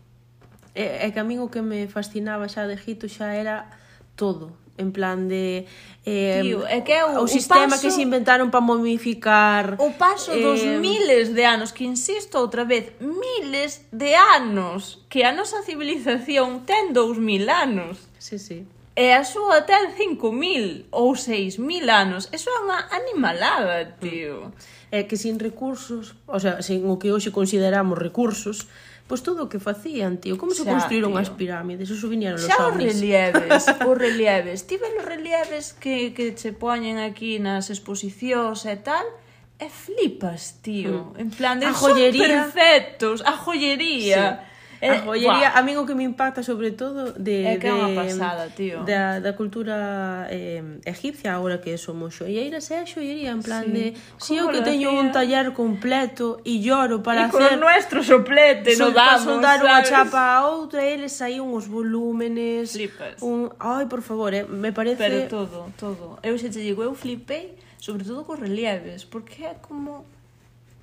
[SPEAKER 1] É, é que a min o que me fascinaba xa de Egipto xa era todo. En plan de... Eh,
[SPEAKER 2] Tío, é que é o,
[SPEAKER 1] o sistema o
[SPEAKER 2] paso,
[SPEAKER 1] que se inventaron para momificar...
[SPEAKER 2] O paso
[SPEAKER 1] eh, dos
[SPEAKER 2] miles de anos, que insisto outra vez, miles de anos, que a nosa civilización ten dous mil anos.
[SPEAKER 1] Sí, sí.
[SPEAKER 2] E a súa ten 5.000 ou 6.000 anos. Eso é unha animalada, tío.
[SPEAKER 1] É que sin recursos, o sea, sin o que hoxe consideramos recursos, pois todo o que facían, tío. Como se construíron
[SPEAKER 2] tío.
[SPEAKER 1] as pirámides? Eso viñeron os
[SPEAKER 2] Xa
[SPEAKER 1] ovnis.
[SPEAKER 2] os relieves, os relieves. Tiven os relieves que, que che poñen aquí nas exposicións e tal, e flipas, tío. Mm. En plan, de
[SPEAKER 1] a
[SPEAKER 2] son perfectos, a joyería.
[SPEAKER 1] Sí
[SPEAKER 2] Eh,
[SPEAKER 1] ah, a joyería,
[SPEAKER 2] buah.
[SPEAKER 1] a min o que me impacta sobre todo de, eh,
[SPEAKER 2] é que
[SPEAKER 1] de,
[SPEAKER 2] unha pasada, tío.
[SPEAKER 1] Da, da cultura eh, egipcia, agora que somos xoieiras, é a xoiería en plan
[SPEAKER 2] sí.
[SPEAKER 1] de si eu que teño un taller completo e lloro para
[SPEAKER 2] e
[SPEAKER 1] hacer...
[SPEAKER 2] con nuestro soplete,
[SPEAKER 1] so,
[SPEAKER 2] no damos,
[SPEAKER 1] soldar unha chapa a outra, eles aí uns volúmenes...
[SPEAKER 2] Flipas.
[SPEAKER 1] Un... Ai, por favor, eh, me parece...
[SPEAKER 2] Pero todo, todo. Eu xa te digo, eu flipei sobre todo cos relieves, porque é como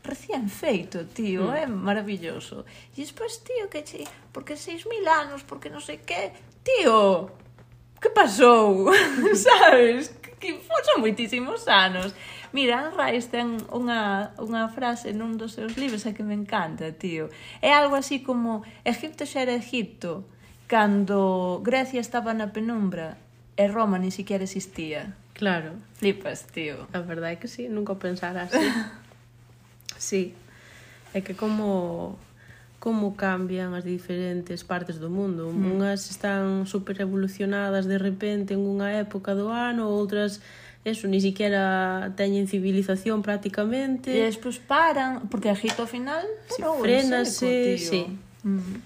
[SPEAKER 2] recién feito, tío, mm. é maravilloso. E despois, tío, que che, porque seis mil anos, porque non sei que, tío, que pasou? Sabes? Que foron moitísimos anos. Mira, Anne Rice ten unha, unha frase nun dos seus libros a que me encanta, tío. É algo así como Egipto xa era Egipto cando Grecia estaba na penumbra e Roma ni siquiera existía.
[SPEAKER 1] Claro.
[SPEAKER 2] Flipas, tío.
[SPEAKER 1] A verdade é que sí, nunca pensara así. sí. É que como como cambian as diferentes partes do mundo. Mm. Unhas están super evolucionadas de repente en unha época do ano, outras eso, ni siquiera teñen civilización prácticamente.
[SPEAKER 2] E despois paran, porque agito ao final,
[SPEAKER 1] si,
[SPEAKER 2] frenase,
[SPEAKER 1] sí.
[SPEAKER 2] Mm.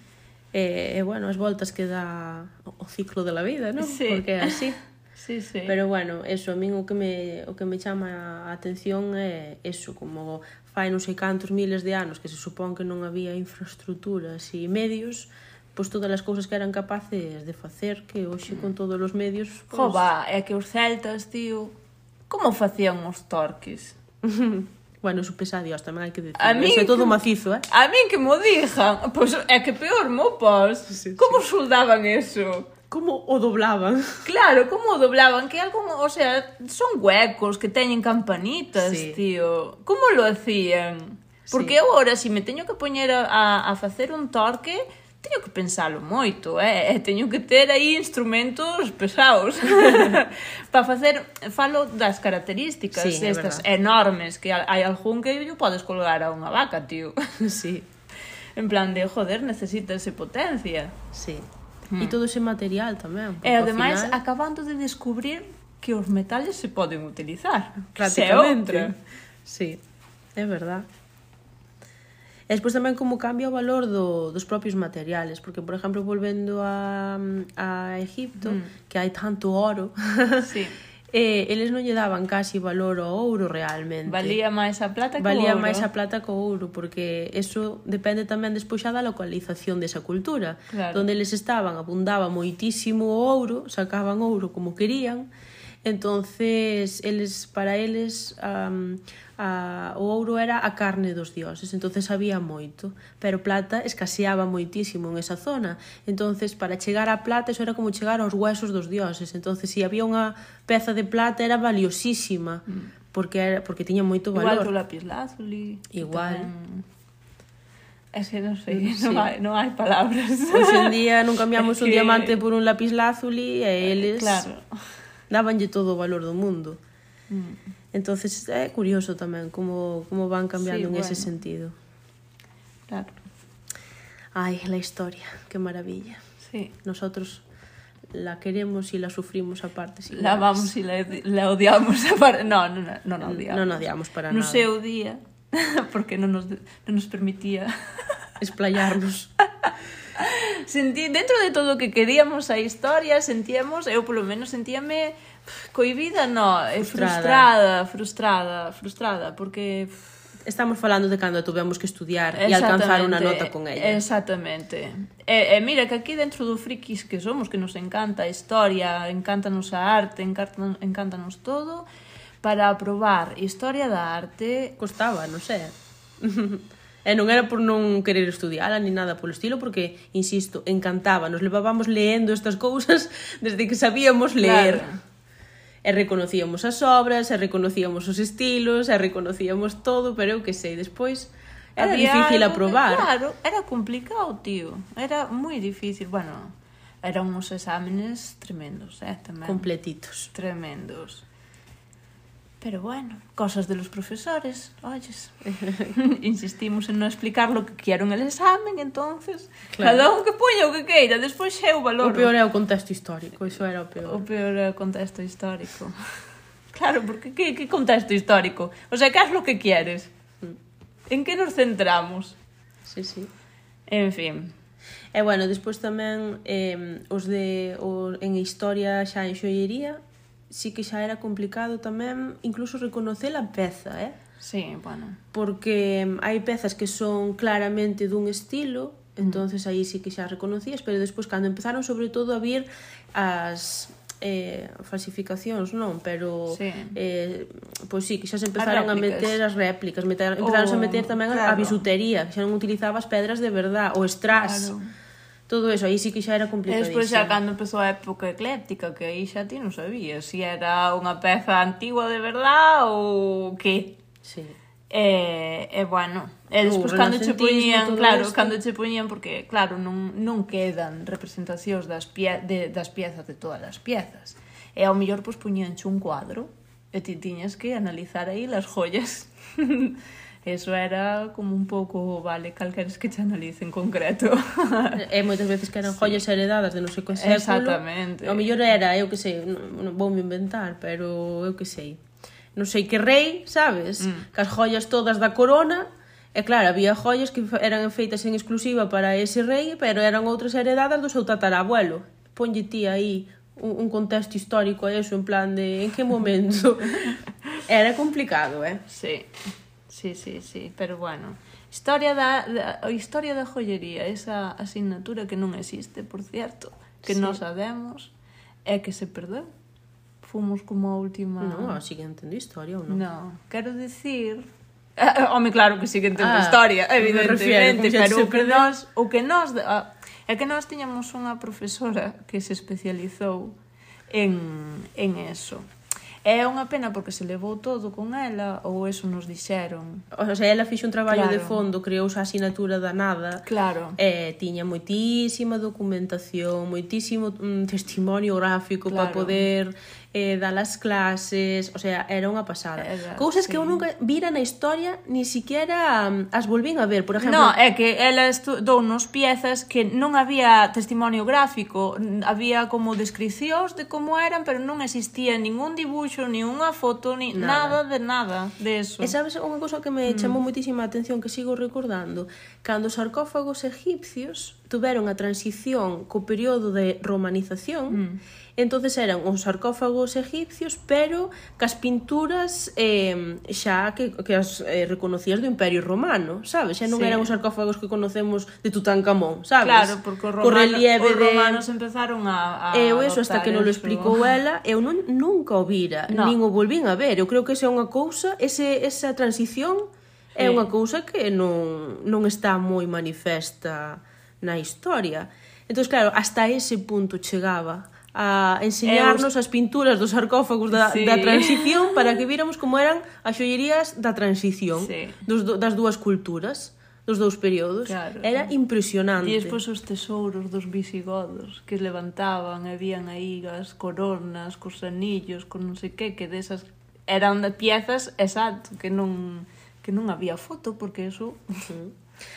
[SPEAKER 1] E, e, bueno, as voltas que dá o ciclo da vida, non?
[SPEAKER 2] Sí.
[SPEAKER 1] Porque é así.
[SPEAKER 2] Sí, sí.
[SPEAKER 1] Pero bueno, eso, a min o que me o que me chama a atención é eso, como fai non sei cantos miles de anos que se supón que non había infraestructuras e medios pois todas as cousas que eran capaces de facer que hoxe con todos os medios pois...
[SPEAKER 2] Jova, é que os celtas, tío como facían os torques?
[SPEAKER 1] bueno, su pesadio tamén hai que decir
[SPEAKER 2] a
[SPEAKER 1] é todo macizo, eh?
[SPEAKER 2] a min que mo dixan pois é que peor mo pos
[SPEAKER 1] sí, sí,
[SPEAKER 2] como soldaban eso?
[SPEAKER 1] como o doblaban.
[SPEAKER 2] Claro, como o doblaban, que algo, o sea, son huecos que teñen campanitas,
[SPEAKER 1] sí.
[SPEAKER 2] tío. Como lo hacían? Porque
[SPEAKER 1] sí.
[SPEAKER 2] eu agora, se si me teño que poñer a, a facer un torque, teño que pensalo moito, eh? teño que ter aí instrumentos pesados para facer, falo das características
[SPEAKER 1] sí,
[SPEAKER 2] estas
[SPEAKER 1] é
[SPEAKER 2] enormes que hai algún que yo podes colgar a unha vaca, tío.
[SPEAKER 1] Sí.
[SPEAKER 2] En plan de, joder, necesitas potencia.
[SPEAKER 1] Sí. E todo ese material tamén.
[SPEAKER 2] E ademais
[SPEAKER 1] final...
[SPEAKER 2] acabando de descubrir que os metales se poden utilizar.
[SPEAKER 1] Prácticamente. Sí, é verdad. E despois tamén como cambia o valor do, dos propios materiales, porque, por exemplo, volvendo a, a Egipto, mm. que hai tanto oro,
[SPEAKER 2] sí.
[SPEAKER 1] eh, eles non lle daban casi valor ao ouro realmente.
[SPEAKER 2] Valía máis a plata que
[SPEAKER 1] Valía
[SPEAKER 2] ouro.
[SPEAKER 1] máis a plata que o ouro, porque eso depende tamén despois xa da localización desa cultura.
[SPEAKER 2] Claro.
[SPEAKER 1] Donde eles estaban abundaba moitísimo o ouro, sacaban ouro como querían, entonces eles para eles um, a, o ouro era a carne dos dioses, entonces había moito, pero plata escaseaba moitísimo en esa zona. entonces para chegar á plata eso era como chegar aos huesos dos dioses, entonces se si había unha peza de plata era valiosísima, mm. porque era, porque tiña moito valor.
[SPEAKER 2] Igual que o lapis lazuli.
[SPEAKER 1] Igual.
[SPEAKER 2] Tamén... É que non sei, sí. non, hai, non hai palabras.
[SPEAKER 1] Hoxe en día non cambiamos es que... un diamante por un lapis lazuli e eh, eles...
[SPEAKER 2] Claro.
[SPEAKER 1] Dabanlle todo o valor do mundo. Mm entonces é curioso tamén como, como van cambiando sí, en bueno. ese sentido.
[SPEAKER 2] Claro.
[SPEAKER 1] Ai, la historia, que maravilla.
[SPEAKER 2] Sí.
[SPEAKER 1] Nosotros la queremos y la sufrimos aparte.
[SPEAKER 2] Si la vamos y la, la odiamos aparte. No, no, no, no, no odiamos.
[SPEAKER 1] Non odiamos para
[SPEAKER 2] no
[SPEAKER 1] nada.
[SPEAKER 2] No se odia porque non nos, non nos permitía
[SPEAKER 1] esplayarnos.
[SPEAKER 2] Sentí, dentro de todo o que queríamos a historia, sentíamos, eu polo menos sentíame Coibida no, é frustrada, frustrada, frustrada, porque
[SPEAKER 1] estamos falando de cando tuvemos que estudiar e alcanzar unha nota con ella.
[SPEAKER 2] Exactamente. E, e mira que aquí dentro do frikis que somos, que nos encanta a historia, encántanos a arte, encántanos, encántanos todo, para aprobar historia da arte...
[SPEAKER 1] Costaba, non sei. E non era por non querer estudiala ni nada polo estilo, porque, insisto, encantaba, nos levábamos leendo estas cousas desde que sabíamos ler. Claro e reconocíamos as obras, e reconocíamos os estilos, e reconocíamos todo, pero eu que sei, despois era Había difícil aprobar.
[SPEAKER 2] Claro, era complicado, tío. Era moi difícil, bueno, eran uns exámenes tremendos, eh, tamén.
[SPEAKER 1] Completitos.
[SPEAKER 2] Tremendos. Pero bueno, cosas de los profesores, oyes. Insistimos en non explicar lo que quieron el examen, entonces, claro. cada un que poña o que queira, despois eu valoro.
[SPEAKER 1] O peor é o contexto histórico, iso era o peor.
[SPEAKER 2] O peor é o contexto histórico. claro, porque que, que contexto histórico? O sea, que es lo que quieres? Mm. En que nos centramos?
[SPEAKER 1] Sí, sí.
[SPEAKER 2] En fin.
[SPEAKER 1] E bueno, despois tamén eh, os de o, en historia xa en xoiería sí que xa era complicado tamén incluso reconocer a peza, eh?
[SPEAKER 2] Sí, bueno.
[SPEAKER 1] Porque hai pezas que son claramente dun estilo, entonces aí sí que xa reconocías, pero despois cando empezaron sobre todo a vir as eh, falsificacións non, pero
[SPEAKER 2] sí.
[SPEAKER 1] eh, pois sí, que xa se empezaron a, a meter as réplicas, meter, empezaron oh, a meter tamén claro. a bisutería, que xa non utilizaba as pedras de verdad, o strass. Claro todo eso, aí sí que xa era complicado.
[SPEAKER 2] E despois xa cando empezou a época ecléptica, que aí xa ti non sabías se si era unha peza antigua de verdad ou que.
[SPEAKER 1] Sí.
[SPEAKER 2] E, e bueno, e despois cando che poñían, claro, esto. cando che poñían porque claro, non non quedan representacións das pie, de, das piezas de todas as piezas. E ao mellor pois pues, poñíanche un cuadro e ti tiñas que analizar aí las joyas Eso era como un pouco, vale, calqueres que che analicen concreto.
[SPEAKER 1] e moitas veces que eran sí. joias heredadas de non sei que século.
[SPEAKER 2] Exactamente.
[SPEAKER 1] O mellor era, eu que sei, non, non vou inventar, pero eu que sei. Non sei que rei, sabes? Mm. as joias todas da corona, E claro, había joias que eran feitas en exclusiva para ese rei, pero eran outras heredadas do seu tatarabuelo. Ponlle ti aí un, un contexto histórico a eso, en plan de en que momento. Era complicado, eh?
[SPEAKER 2] Sí. Sí, sí, sí, pero bueno. Historia da, da historia da joyería, esa asignatura que non existe, por cierto, que sí. non sabemos, é que se perdeu. Fomos como a última...
[SPEAKER 1] Non, a seguinte entendo historia ou non?
[SPEAKER 2] Non, quero dicir... Home, claro que sigue entendo ah, historia, evidentemente, refiero, pero o que nós, o que nós, ah, é que nós tiñamos unha profesora que se especializou en, en eso É unha pena porque se levou todo con ela ou eso nos dixeron.
[SPEAKER 1] O sea, ela fixo un traballo claro. de fondo, creou a asignatura da nada.
[SPEAKER 2] Claro.
[SPEAKER 1] E tiña moitísima documentación, moitísimo mm, testimonio gráfico claro. para poder eh, dar as clases, o sea, era unha pasada. Era, Cousas sí. que eu nunca vira na historia, ni siquiera um, as volvín a ver, por exemplo.
[SPEAKER 2] No, é que ela estudou nos piezas que non había testimonio gráfico, mm, había como descricións de como eran, pero non existía ningún dibuixo, ni unha foto, ni nada, nada de nada de eso.
[SPEAKER 1] E sabes unha cousa que me mm. chamou moitísima atención que sigo recordando, cando os sarcófagos egipcios tuveron a transición co período de romanización, mm entonces eran uns sarcófagos egipcios, pero cas pinturas eh, xa que, que as eh, reconocías do Imperio Romano, sabes? Xa non
[SPEAKER 2] sí.
[SPEAKER 1] eran os sarcófagos que conocemos de Tutankamón, sabes?
[SPEAKER 2] Claro, porque os, romano,
[SPEAKER 1] relieve
[SPEAKER 2] os romanos empezaron a, a
[SPEAKER 1] Eu eso, hasta que non lo explicou ela, eu non, nunca o vira,
[SPEAKER 2] no.
[SPEAKER 1] nin o volvín a ver. Eu creo que esa é unha cousa, ese, esa transición é unha cousa que non, non está moi manifesta na historia. Entón, claro, hasta ese punto chegaba a enseñarnos os... as pinturas dos sarcófagos da,
[SPEAKER 2] sí.
[SPEAKER 1] da transición para que víramos como eran as xollerías da transición
[SPEAKER 2] sí.
[SPEAKER 1] dos, das dúas culturas dos dous períodos
[SPEAKER 2] claro,
[SPEAKER 1] era impresionante
[SPEAKER 2] e despois os tesouros dos visigodos que levantaban e vían aí as coronas, cos anillos con non sei que, que desas eran de piezas exacto, que non que non había foto porque eso
[SPEAKER 1] sí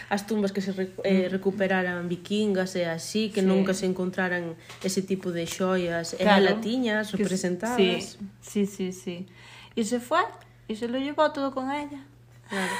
[SPEAKER 1] as tumbas que se eh, mm. recuperaran vikingas e así, que
[SPEAKER 2] sí.
[SPEAKER 1] nunca se encontraran ese tipo de xoias
[SPEAKER 2] claro,
[SPEAKER 1] e
[SPEAKER 2] latiñas
[SPEAKER 1] representadas.
[SPEAKER 2] Que, sí, sí, sí, sí. E se foi, e se lo llevou todo con ella.
[SPEAKER 1] Claro.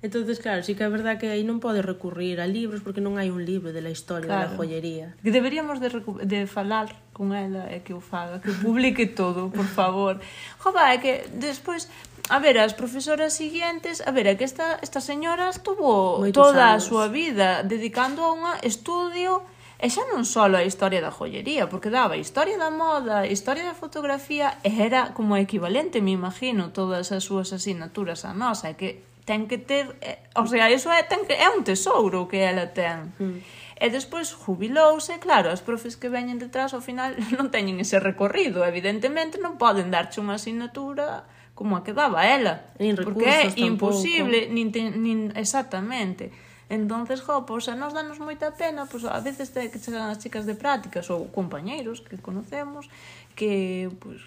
[SPEAKER 1] Entonces, claro, sí que é verdad que aí non pode recurrir a libros porque non hai un libro de la historia
[SPEAKER 2] claro.
[SPEAKER 1] da joyería.
[SPEAKER 2] Que deberíamos de, de falar con ela e que o faga, que publique todo, por favor. Jova, é que despois a ver, as profesoras siguientes, a ver, é que esta, esta señora estuvo
[SPEAKER 1] Moitos
[SPEAKER 2] toda
[SPEAKER 1] anos.
[SPEAKER 2] a súa vida dedicando a un estudio E xa non só a historia da joyería, porque daba historia da moda, historia da fotografía, e era como equivalente, me imagino, todas as súas asignaturas a nosa, que ten que ter, eh, o sea, iso é, ten que, é un tesouro que ela ten. Mm. E despois jubilouse, claro, as profes que veñen detrás ao final non teñen ese recorrido, evidentemente non poden darche unha asignatura como a que daba ela.
[SPEAKER 1] Nin
[SPEAKER 2] porque é imposible, nin, te, nin exactamente. Entonces, jo, pois a nos danos moita pena, pois a veces te, que chegan as chicas de prácticas ou compañeiros que conocemos que, pois,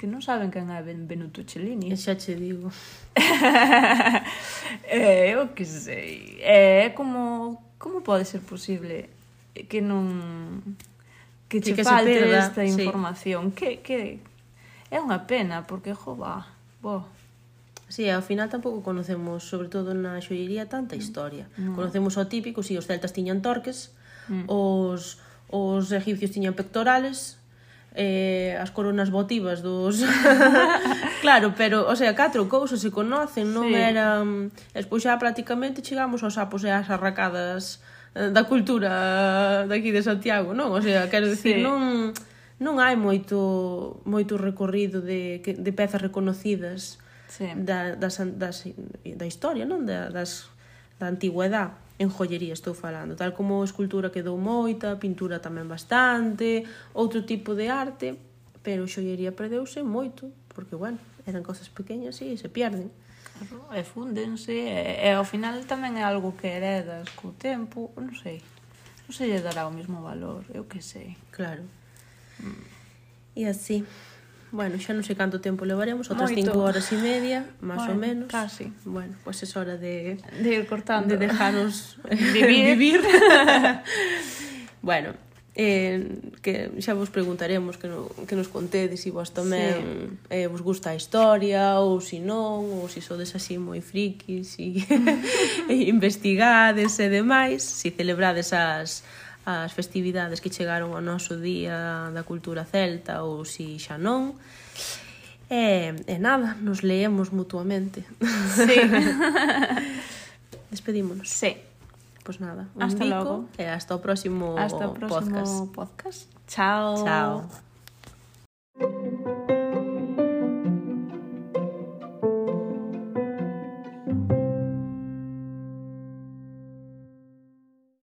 [SPEAKER 2] que non saben quen é Benvenuto Cellini.
[SPEAKER 1] E xa che digo.
[SPEAKER 2] é, eh, eu que sei. É como como pode ser posible que non que che
[SPEAKER 1] que
[SPEAKER 2] falte esta información? Sí. Que que é unha pena porque jo, va Bo.
[SPEAKER 1] Sí, ao final tampouco conocemos, sobre todo na xoiería, tanta historia. No. Conocemos o típico, si sí, os celtas tiñan torques, mm. os, os egipcios tiñan pectorales, eh, as coronas votivas dos... claro, pero, o sea, catro cousas se conocen, non
[SPEAKER 2] sí.
[SPEAKER 1] eran... Despois xa prácticamente chegamos aos sapos e ás arracadas eh, da cultura daqui de Santiago, non? O sea, quero dicir,
[SPEAKER 2] sí.
[SPEAKER 1] non non hai moito moito recorrido de, de pezas reconocidas
[SPEAKER 2] sí.
[SPEAKER 1] da, das, das, da historia, non? Da, das, da antigüedade en joyería estou falando, tal como escultura quedou moita, pintura tamén bastante, outro tipo de arte, pero xollería perdeuse moito, porque, bueno, eran cosas pequeñas e se pierden.
[SPEAKER 2] Claro, e fúndense, e, e ao final tamén é algo que heredas co tempo, non sei, non se lle dará o mesmo valor, eu que sei.
[SPEAKER 1] Claro. E así. Bueno, xa non sei canto tempo levaremos, outras 5 horas e media, máis
[SPEAKER 2] bueno, ou
[SPEAKER 1] menos.
[SPEAKER 2] Casi.
[SPEAKER 1] Bueno, pois pues é hora de,
[SPEAKER 2] de ir cortando,
[SPEAKER 1] de dejarnos
[SPEAKER 2] vivir.
[SPEAKER 1] vivir. bueno, eh, que xa vos preguntaremos que, no, que nos contedes se si vos tamén sí. eh, vos gusta a historia ou se si non, ou se si sodes así moi frikis e, e investigades e demais, se celebrades as as festividades que chegaron ao noso día da cultura celta ou si xa non. E, e nada, nos leemos mutuamente.
[SPEAKER 2] Sí.
[SPEAKER 1] Despedímonos.
[SPEAKER 2] Sí.
[SPEAKER 1] Pois nada, un
[SPEAKER 2] hasta
[SPEAKER 1] bico
[SPEAKER 2] logo.
[SPEAKER 1] e hasta o próximo
[SPEAKER 2] hasta o próximo
[SPEAKER 1] podcast.
[SPEAKER 2] podcast. Chao.
[SPEAKER 1] Chao.